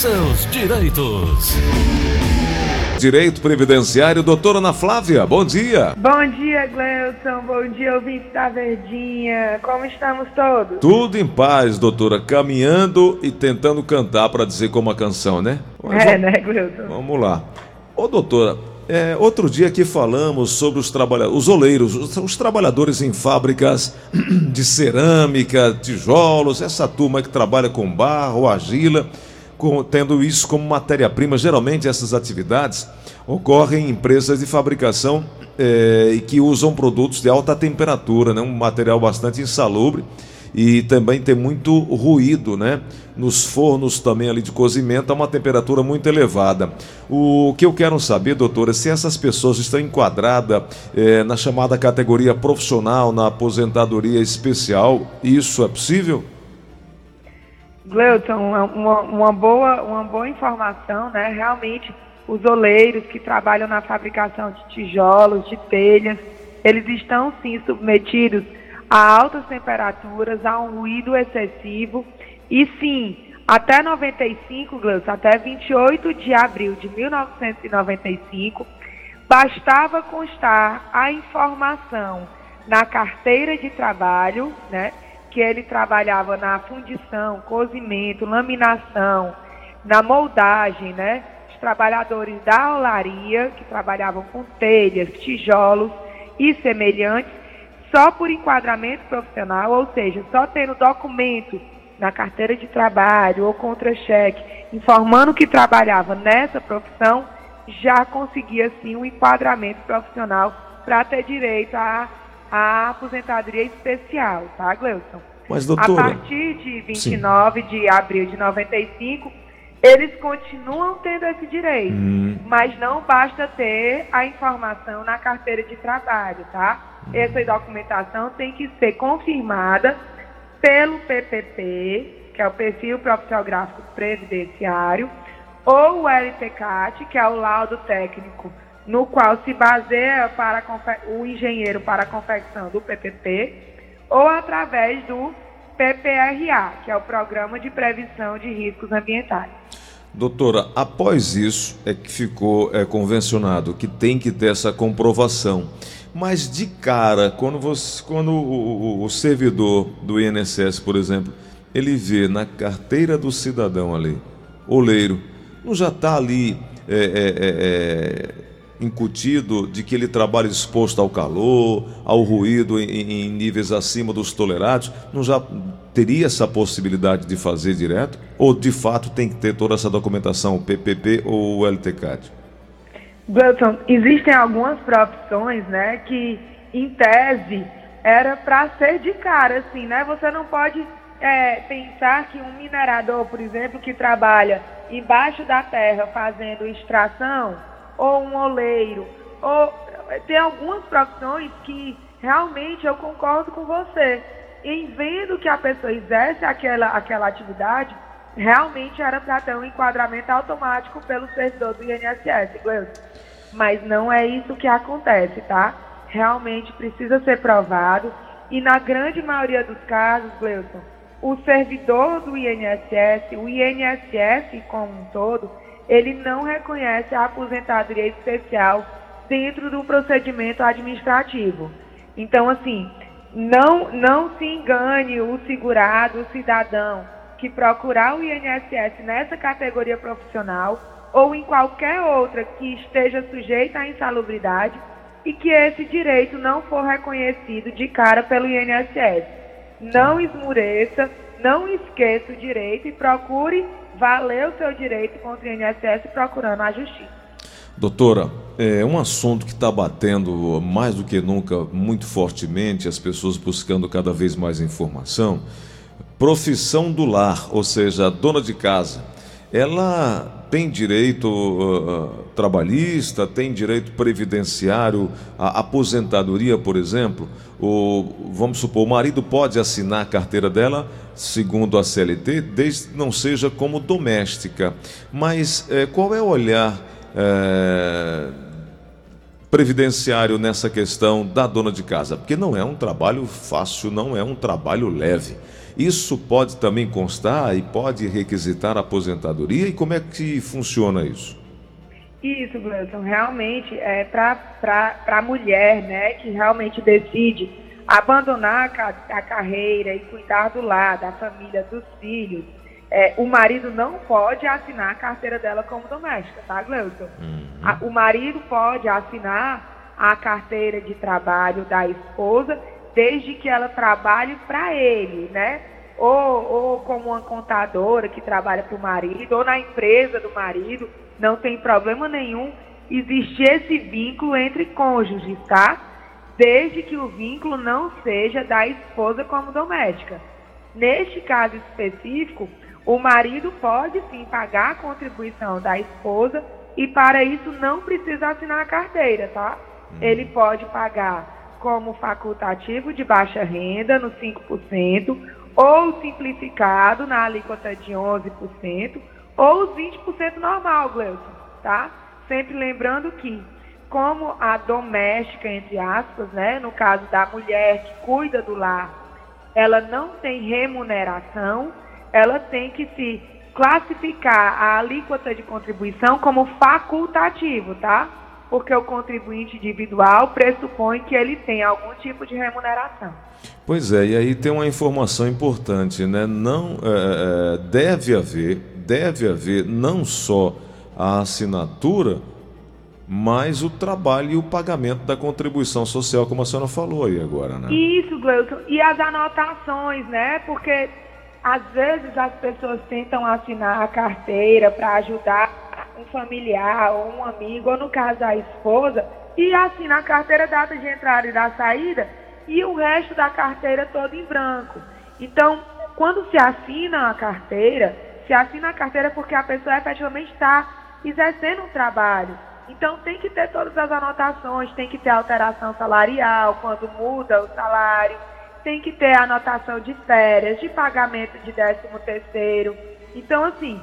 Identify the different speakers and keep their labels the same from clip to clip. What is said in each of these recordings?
Speaker 1: Seus direitos.
Speaker 2: Direito Previdenciário, doutora Ana Flávia, bom dia.
Speaker 3: Bom dia, Gleuton. Bom dia, ouvinte da Verdinha. Como estamos todos?
Speaker 2: Tudo em paz, doutora. Caminhando e tentando cantar para dizer como a canção, né?
Speaker 3: Mas, é, né, Gleuton?
Speaker 2: Vamos lá. Ô, doutora, é, outro dia aqui falamos sobre os trabalhadores, os oleiros, os, os, trabalhadores em fábricas de cerâmica, tijolos, essa turma que trabalha com barro, argila tendo isso como matéria-prima. Geralmente essas atividades ocorrem em empresas de fabricação é, e que usam produtos de alta temperatura, né? um material bastante insalubre e também tem muito ruído, né? Nos fornos também ali de cozimento a uma temperatura muito elevada. O que eu quero saber, doutora, é se essas pessoas estão enquadradas é, na chamada categoria profissional, na aposentadoria especial, isso é possível?
Speaker 3: Gleuton, uma, uma, boa, uma boa informação, né? Realmente, os oleiros que trabalham na fabricação de tijolos, de telhas, eles estão sim submetidos a altas temperaturas, a um ruído excessivo. E sim, até 95, Gleuton, até 28 de abril de 1995, bastava constar a informação na carteira de trabalho, né? Que ele trabalhava na fundição, cozimento, laminação, na moldagem, né? Os trabalhadores da olaria, que trabalhavam com telhas, tijolos e semelhantes, só por enquadramento profissional, ou seja, só tendo documento na carteira de trabalho ou contra-cheque informando que trabalhava nessa profissão, já conseguia sim um enquadramento profissional para ter direito a a aposentadoria especial, tá, Gleuson?
Speaker 2: Mas, doutora...
Speaker 3: A partir de 29 Sim. de abril de 95, eles continuam tendo esse direito, hum. mas não basta ter a informação na carteira de trabalho, tá? Hum. Essa documentação tem que ser confirmada pelo PPP, que é o Perfil Profissional Gráfico Previdenciário, ou o LTCAT, que é o laudo técnico no qual se baseia para o engenheiro para a confecção do PPP, ou através do PPRA, que é o Programa de Prevenção de Riscos Ambientais.
Speaker 2: Doutora, após isso é que ficou é, convencionado que tem que ter essa comprovação. Mas de cara, quando, você, quando o, o, o servidor do INSS, por exemplo, ele vê na carteira do cidadão ali, oleiro, não já está ali é, é, é, é incutido de que ele trabalha exposto ao calor, ao ruído em, em, níveis acima dos tolerados, não já teria essa possibilidade de fazer direto? Ou de fato tem que ter toda essa documentação, o PPP ou o LTCAD?
Speaker 3: Wilton, existem algumas profissões, né, que em tese era para ser de cara, assim, né? Você não pode é, pensar que um minerador, por exemplo, que trabalha embaixo da terra fazendo extração, ou um oleiro, ou tem algumas profissões que realmente eu concordo com você. Em vendo que a pessoa exerce aquela, aquela atividade, realmente era para ter um enquadramento automático pelo servidor do INSS, Gleuton. Mas não é isso que acontece, tá? Realmente precisa ser provado. E na grande maioria dos casos, Gleuton, o servidor do INSS, o INSS como um todo, ele não reconhece a aposentadoria especial dentro do procedimento administrativo. Então, assim, não, não se engane o segurado, o cidadão, que procurar o INSS nessa categoria profissional ou em qualquer outra que esteja sujeita à insalubridade e que esse direito não for reconhecido de cara pelo INSS. Não esmureça, não esqueça o direito e procure valer o seu direito contra o INSS procurando a justiça.
Speaker 2: Doutora, é um assunto que está batendo mais do que nunca muito fortemente, as pessoas buscando cada vez mais informação. Profissão do lar, ou seja, a dona de casa, ela tem direito uh, trabalhista, tem direito previdenciário, a aposentadoria, por exemplo. O, vamos supor, o marido pode assinar a carteira dela, segundo a CLT, desde que não seja como doméstica. Mas eh, qual é o olhar eh, previdenciário nessa questão da dona de casa? Porque não é um trabalho fácil, não é um trabalho leve. Isso pode também constar e pode requisitar aposentadoria? E como é que funciona isso?
Speaker 3: Isso, Gleison, realmente é para a mulher, né, que realmente decide abandonar a, a, carreira e cuidar do lar, da família, dos filhos. É, o marido não pode assinar a carteira dela como doméstica, tá, Gleuton? Uhum. o marido pode assinar a carteira de trabalho da esposa desde que ela trabalhe para ele, né? Ou, ou como uma contadora que trabalha para o marido, ou na empresa do marido, não tem problema nenhum existir esse vínculo entre cônjuges, tá? Desde que o vínculo não seja da esposa como doméstica. Neste caso específico, o marido pode sim pagar a contribuição da esposa e para isso não precisa assinar a carteira, tá? Uhum. Ele pode pagar como facultativo de baixa renda no 5% ou simplificado na alíquota de 11% ou os 20% normal, Gleuton, tá? Sempre lembrando que, como a doméstica, entre aspas, né, no caso da mulher que cuida do lar, ela não tem remuneração, ela tem que se classificar a alíquota de contribuição como facultativo, tá? Porque o contribuinte individual pressupõe que ele tem algum tipo de remuneração.
Speaker 2: Pois é, e aí tem uma informação importante, né? Não é, é deve haver deve haver não só a assinatura, mas o trabalho e o pagamento da contribuição social, como a senhora falou aí agora, né?
Speaker 3: Isso, Gleuton. E as anotações, né? Porque às vezes as pessoas tentam assinar a carteira para ajudar um familiar ou um amigo, ou no caso a esposa, e assina a carteira data de entrada e da saída e o resto da carteira todo em branco. Então, quando se assina a carteira, se assina a carteira porque a pessoa efetivamente está exercendo um trabalho. Então tem que ter todas as anotações, tem que ter alteração salarial quando muda o salário, tem que ter anotação de férias, de pagamento de décimo terceiro. Então, assim,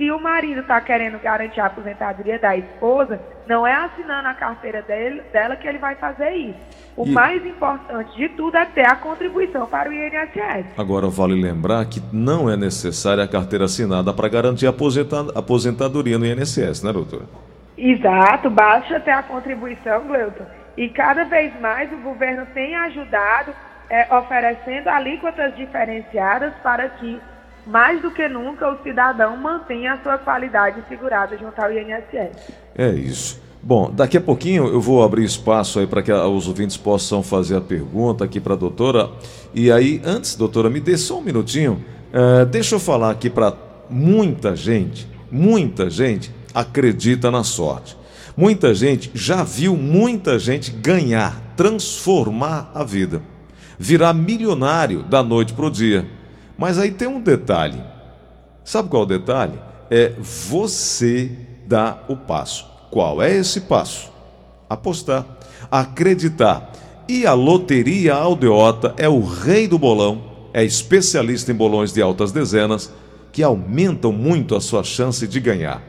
Speaker 3: se o marido está querendo garantir a aposentadoria da esposa, não é assinando a carteira dele, dela que ele vai fazer isso. O e... mais importante de tudo é ter a contribuição para o INSS.
Speaker 2: Agora, vale lembrar que não é necessária a carteira assinada para garantir a aposentadoria no INSS, né, doutora?
Speaker 3: Exato, basta ter a contribuição, Gleuton. E cada vez mais o governo tem ajudado, é, oferecendo alíquotas diferenciadas para que mais do que nunca o cidadão mantenha a sua qualidade segurada junto ao INSS.
Speaker 2: É isso. Bom, daqui a pouquinho eu vou abrir espaço aí para que os ouvintes possam fazer a pergunta aqui para a doutora. E aí, antes, doutora, me dê só um minutinho. Uh, deixa eu falar aqui para muita gente, muita gente acredita na sorte. Muita gente já viu muita gente ganhar, transformar a vida, virar milionário da noite para o dia. Mas aí tem um detalhe. Sabe qual é o detalhe? É você dar o passo. Qual é esse passo? Apostar, acreditar. E a Loteria Aldeota é o rei do bolão, é especialista em bolões de altas dezenas que aumentam muito a sua chance de ganhar.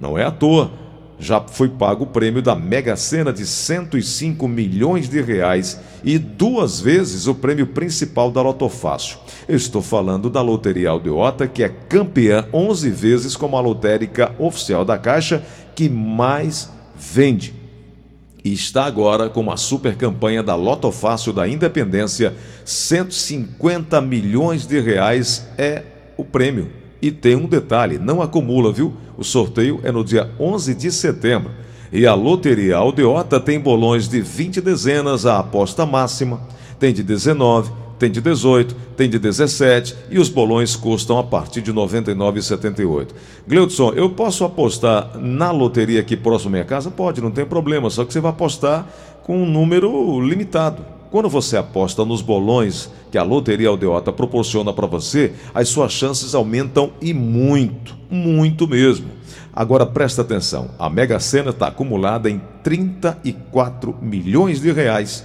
Speaker 2: Não é à toa já foi pago o prêmio da Mega Sena de 105 milhões de reais e duas vezes o prêmio principal da Lotofácil. Eu estou falando da Loteria Aldeota, que é campeã 11 vezes como a lotérica oficial da Caixa que mais vende. E está agora com uma super campanha da Lotofácil da Independência, 150 milhões de reais é o prêmio. E tem um detalhe, não acumula, viu? O sorteio é no dia 11 de setembro. E a Loteria Aldeota tem bolões de 20 dezenas a aposta máxima, tem de 19, tem de 18, tem de 17 e os bolões custam a partir de R$ 99,78. Gleudson, eu posso apostar na loteria aqui próximo à minha casa? Pode, não tem problema, só que você vai apostar com um número limitado. Quando você aposta nos bolões que a Loteria Aldeota proporciona para você, as suas chances aumentam e muito, muito mesmo. Agora presta atenção, a Mega Sena está acumulada em 34 milhões de reais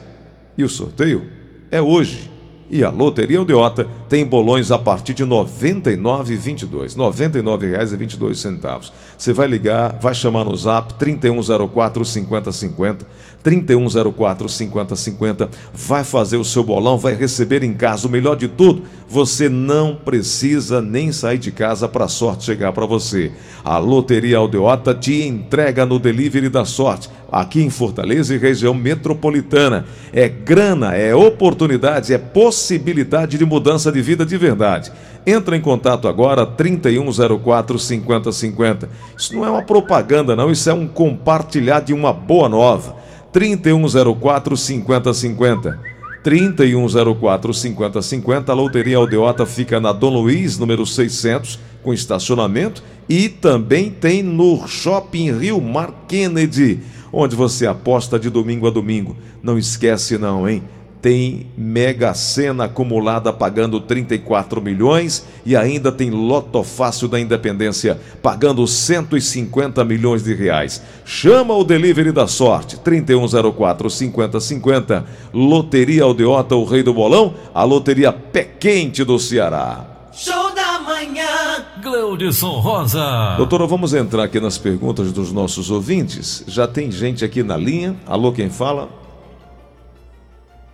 Speaker 2: e o sorteio é hoje. E a Loteria Odeota tem bolões a partir de R$ 99,22. R$ 99,22. Você vai ligar, vai chamar no zap 3104 5050. 3104 5050. Vai fazer o seu bolão, vai receber em casa. O melhor de tudo, você não precisa nem sair de casa para a sorte chegar para você. A Loteria Aldeota te entrega no delivery da sorte, aqui em Fortaleza e região metropolitana. É grana, é oportunidade, é possibilidade de mudança de vida de verdade. Entra em contato agora, 3104 5050. Isso não é uma propaganda, não, isso é um compartilhar de uma boa nova. 3104 5050. 3104 5050. A Loteria Aldeota fica na Dom Luiz, número 600, com estacionamento. E também tem no Shopping Rio Mar Kennedy, onde você aposta de domingo a domingo. Não esquece, não, hein? Tem Mega Sena acumulada pagando 34 milhões e ainda tem Loto Fácil da Independência pagando 150 milhões de reais. Chama o delivery da sorte 3104 5050. Loteria Aldeota, o rei do bolão, a loteria pé quente do Ceará.
Speaker 1: Show da manhã, Gleudson Rosa.
Speaker 2: Doutora, vamos entrar aqui nas perguntas dos nossos ouvintes. Já tem gente aqui na linha. Alô, quem fala?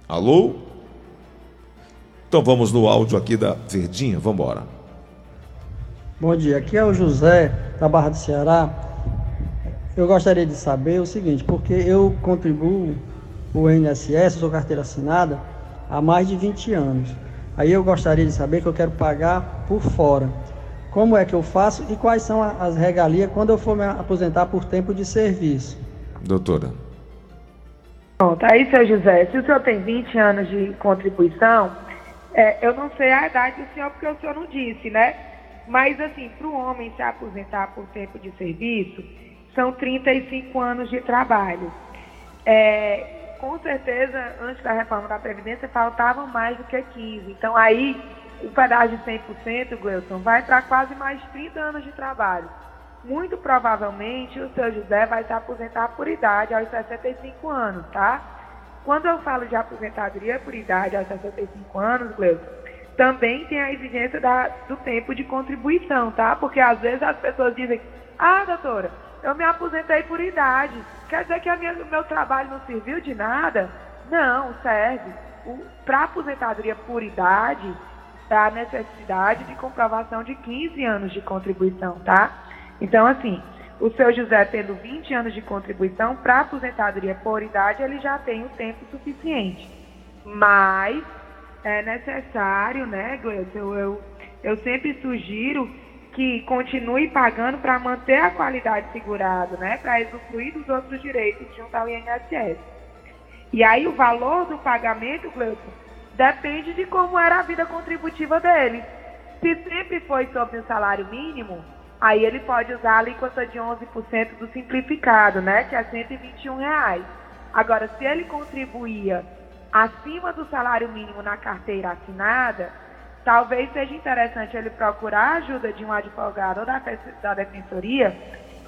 Speaker 2: Alô? Então vamos no áudio aqui da Verdinha, vamos embora.
Speaker 4: Bom dia, aqui é o José da Barra do Ceará. Eu gostaria de saber o seguinte, porque eu contribuo o INSS, sou carteira assinada, há mais de 20 anos. Aí eu gostaria de saber que eu quero pagar por fora. Como é que eu faço e quais são as regalias quando eu for me aposentar por tempo de serviço?
Speaker 2: Doutora.
Speaker 3: Pronto, aí, seu José, se o senhor tem 20 anos de contribuição, é, eu não sei a idade do senhor, porque o senhor não disse, né? Mas, assim, para o homem se aposentar por tempo de serviço, são 35 anos de trabalho. É, com certeza, antes da reforma da Previdência, faltavam mais do que 15. Então, aí, o pedágio de 100%, Gleuton, vai para quase mais 30 anos de trabalho muito provavelmente o seu José vai se aposentar por idade aos 65 anos, tá? Quando eu falo de aposentadoria por idade aos 65 anos, Gleuton, também tem a exigência da, do tempo de contribuição, tá? Porque às vezes as pessoas dizem, ah, doutora, eu me aposentei por idade, quer dizer que o meu trabalho não serviu de nada? Não, serve. Para aposentadoria por idade, a necessidade de comprovação de 15 anos de contribuição, tá? Então, assim, o seu José tendo 20 anos de contribuição para aposentadoria por idade, ele já tem o tempo suficiente. Mas é necessário, né, Gleison, eu, eu, eu sempre sugiro que continue pagando para manter a qualidade segurada, né, para usufruir dos outros direitos junto ao INSS. E aí o valor do pagamento, Gleison, depende de como era a vida contributiva dele. Se sempre foi sobre o salário mínimo, aí ele pode usar a alíquota de 11% do simplificado, né, que é 121 reais. Agora, se ele contribuía acima do salário mínimo na carteira assinada, talvez seja interessante ele procurar a ajuda de um advogado ou da, da defensoria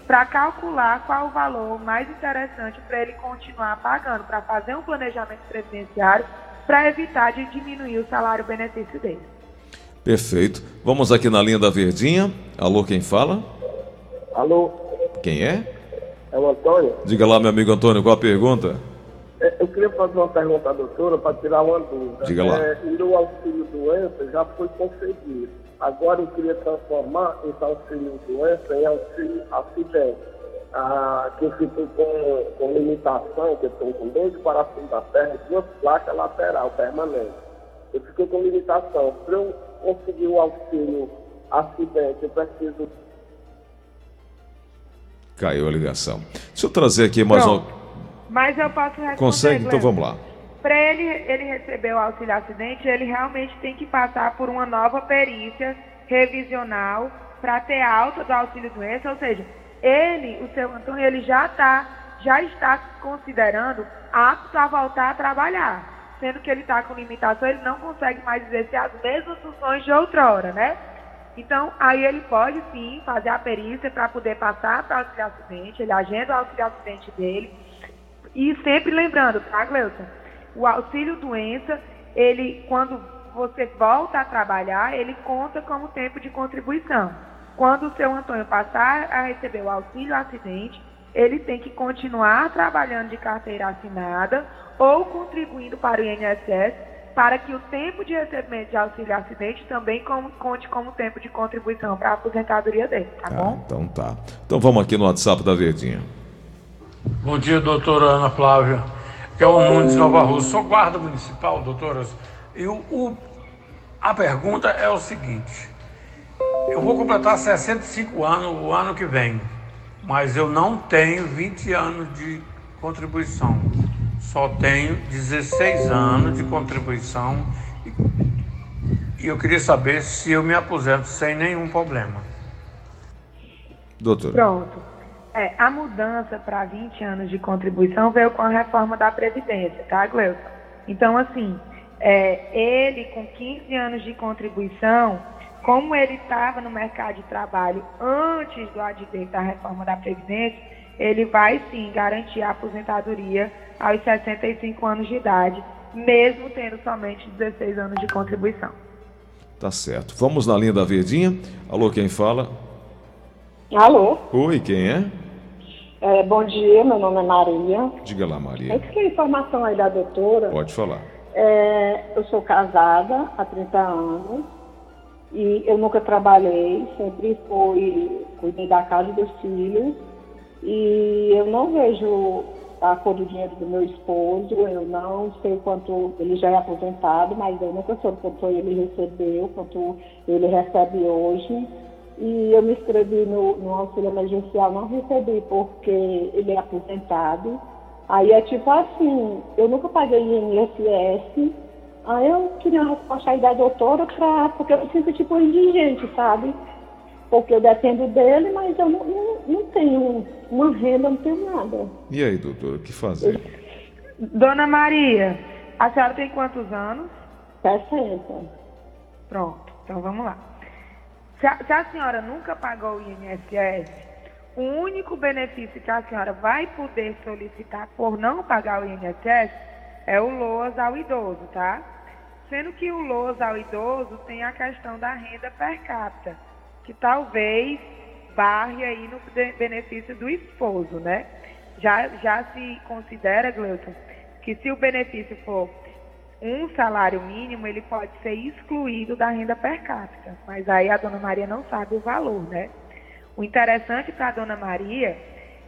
Speaker 3: para calcular qual o valor mais interessante para ele continuar pagando, para fazer um planejamento previdenciário para evitar de diminuir o salário-benefício dele.
Speaker 2: Perfeito. Vamos aqui na linha da Verdinha. Alô, quem fala?
Speaker 5: Alô?
Speaker 2: Quem é?
Speaker 5: É o Antônio.
Speaker 2: Diga lá, meu amigo Antônio, qual a pergunta?
Speaker 5: É, eu queria fazer uma pergunta à doutora para tirar uma dúvida.
Speaker 2: Diga lá.
Speaker 5: É, meu auxílio doença já foi concedido. Agora eu queria transformar esse auxílio doença em auxílio acidente. Ah, que eu fico com, com limitação, que eu estou com dois parafusos da perna e duas placas lateral permanentes. Eu fiquei com limitação. Para eu conseguir o auxílio acidente, eu preciso.
Speaker 2: Caiu a ligação. Deixa eu trazer aqui mais um.
Speaker 3: Mas eu posso responder.
Speaker 2: Consegue? Então vamos lá.
Speaker 3: Para ele, ele receber o auxílio acidente, ele realmente tem que passar por uma nova perícia revisional para ter alta do auxílio doença, ou seja, ele, o seu Antônio, ele já está já está considerando apto a voltar a trabalhar sendo que ele está com limitação, ele não consegue mais exercer as mesmas funções de outrora, né? Então, aí ele pode sim fazer a perícia para poder passar para o auxílio acidente, ele agenda o auxílio acidente dele. E sempre lembrando, tá, Gleuton? O auxílio doença, ele, quando você volta a trabalhar, ele conta como tempo de contribuição. Quando o seu Antônio passar a receber o auxílio acidente, ele tem que continuar trabalhando de carteira assinada ou contribuindo para o INSS para que o tempo de recebimento de auxílio acidente também conte como tempo de contribuição para a aposentadoria dele, tá ah, bom?
Speaker 2: Então tá. Então vamos aqui no WhatsApp da Verdinha.
Speaker 6: Bom dia, doutora Ana Flávia. Que é o Nunes Nova Rússia. Sou guarda municipal, doutoras. E o, o, a pergunta é o seguinte. Eu vou completar 65 anos o ano que vem, mas eu não tenho 20 anos de contribuição. Só tenho 16 anos de contribuição e eu queria saber se eu me aposento sem nenhum problema.
Speaker 2: Doutor.
Speaker 3: Pronto. É, a mudança para 20 anos de contribuição veio com a reforma da Previdência, tá, Gleuton? Então, assim, é, ele com 15 anos de contribuição, como ele estava no mercado de trabalho antes do advento da reforma da Previdência, ele vai sim garantir a aposentadoria aos 65 anos de idade, mesmo tendo somente 16 anos de contribuição.
Speaker 2: Tá certo. Vamos na linha da Verdinha. Alô, quem fala?
Speaker 7: Alô?
Speaker 2: Oi, quem é?
Speaker 7: é bom dia, meu nome é Maria.
Speaker 2: Diga lá, Maria.
Speaker 7: Eu queria informação aí da doutora.
Speaker 2: Pode falar.
Speaker 7: É, eu sou casada há 30 anos e eu nunca trabalhei, sempre fui cuidei da casa dos filhos. E eu não vejo a cor do dinheiro do meu esposo, eu não sei quanto ele já é aposentado, mas eu nunca soube quanto ele recebeu, quanto ele recebe hoje. E eu me inscrevi no, no auxílio emergencial, não recebi porque ele é aposentado. Aí é tipo assim, eu nunca paguei INSS, aí eu queria uma resposta aí da doutora pra, porque eu me sinto tipo indigente, sabe? Porque eu dependo dele, mas eu não, não, não tenho uma renda, não tenho nada.
Speaker 2: E aí, doutora, o que fazer?
Speaker 3: Dona Maria, a senhora tem quantos anos?
Speaker 7: 60.
Speaker 3: Pronto, então vamos lá. Se a, se a senhora nunca pagou o INSS, o único benefício que a senhora vai poder solicitar por não pagar o INSS é o LOAS ao idoso, tá? Sendo que o LOAS ao idoso tem a questão da renda per capita, que talvez barre aí no benefício do esposo, né? Já, já se considera, Gleuton, que se o benefício for um salário mínimo, ele pode ser excluído da renda per capita. Mas aí a dona Maria não sabe o valor, né? O interessante para a dona Maria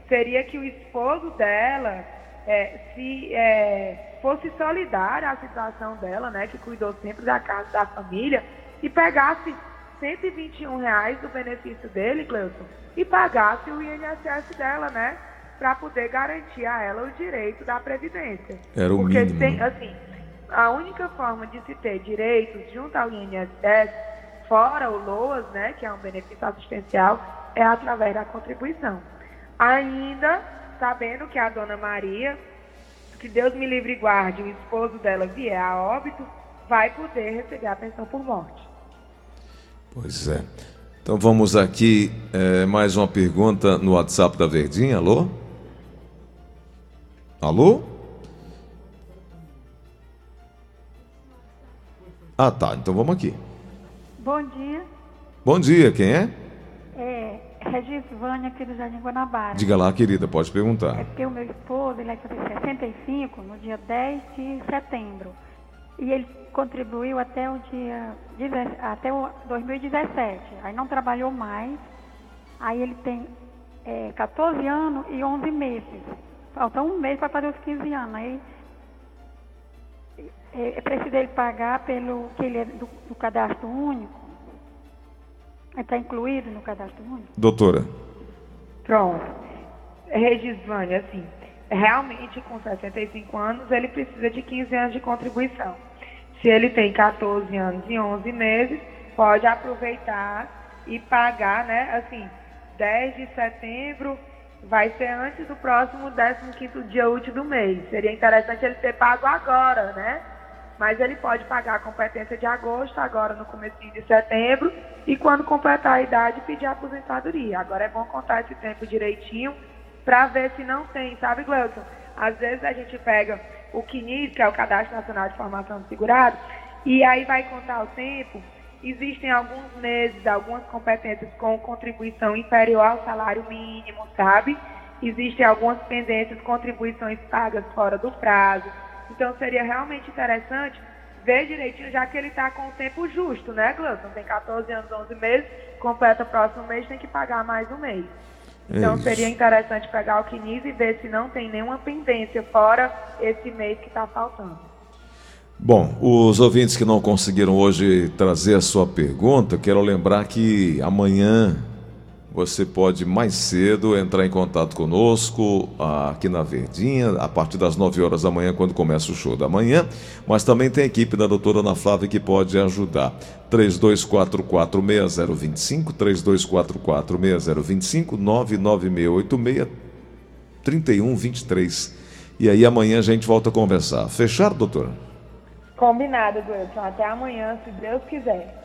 Speaker 3: seria que o esposo dela é, se é, fosse solidário à situação dela, né? Que cuidou sempre da casa da família e pegasse 121 reais do benefício dele, Cleuson, e pagasse o INSS dela, né? Para poder garantir a ela o direito da Previdência.
Speaker 2: Era o
Speaker 3: Porque
Speaker 2: mínimo.
Speaker 3: Tem, assim, a única forma de se ter direitos junto ao INSS, fora o LOAS, né, que é um benefício assistencial, é através da contribuição. Ainda sabendo que a dona Maria, que Deus me livre e guarde, o esposo dela vier a óbito, vai poder receber a pensão por morte.
Speaker 2: Pois é. Então vamos aqui, é, mais uma pergunta no WhatsApp da Verdinha. Alô? Alô? Ah, tá. Então vamos aqui.
Speaker 8: Bom dia.
Speaker 2: Bom dia, quem é?
Speaker 8: É Regisvânia, aqui do Jardim Guanabara.
Speaker 2: Diga lá, querida, pode perguntar.
Speaker 8: É porque o meu esposo, ele vai fazer 65 no dia 10 de setembro. E ele contribuiu até o dia até o 2017. Aí não trabalhou mais. Aí ele tem é, 14 anos e 11 meses. Falta um mês para fazer os 15 anos. Aí é, é preciso ele pagar pelo que ele é do, do cadastro único? Está incluído no cadastro único?
Speaker 2: Doutora.
Speaker 3: Pronto. Regisvânia, assim, realmente com 65 anos ele precisa de 15 anos de contribuição. Se ele tem 14 anos e 11 meses, pode aproveitar e pagar, né? Assim, 10 de setembro vai ser antes do próximo 15º dia útil do mês. Seria interessante ele ter pago agora, né? mas ele pode pagar a competência de agosto, agora no começo de setembro, e quando completar a idade, pedir a aposentadoria. Agora é bom contar esse tempo direitinho para ver se não tem, sabe, Gleuton? Às vezes a gente pega o CNIS, que é o Cadastro Nacional de Formação do Segurado, E aí vai contar o tempo. Existem alguns meses, algumas competências com contribuição inferior ao salário mínimo, sabe? Existem algumas pendências, contribuições pagas fora do prazo. Então seria realmente interessante ver direitinho, já que ele está com o tempo justo, né, Gleison? Tem 14 anos, 11 meses, completa o próximo mês, tem que pagar mais um mês. Então
Speaker 2: Isso.
Speaker 3: seria interessante pegar o CNIS e ver se não tem nenhuma pendência fora esse mês que está faltando.
Speaker 2: Bom, os ouvintes que não conseguiram hoje trazer a sua pergunta, quero lembrar que amanhã você pode mais cedo entrar em contato conosco aqui na Verdinha, a partir das 9 horas da manhã, quando começa o show da manhã. Mas também tem a equipe da doutora Ana Flávia que pode ajudar. 32446025, 32446025, 99686 3123. E aí amanhã a gente volta a conversar. Fechado, doutora?
Speaker 3: Combinado, Gleison. Até amanhã, se Deus quiser.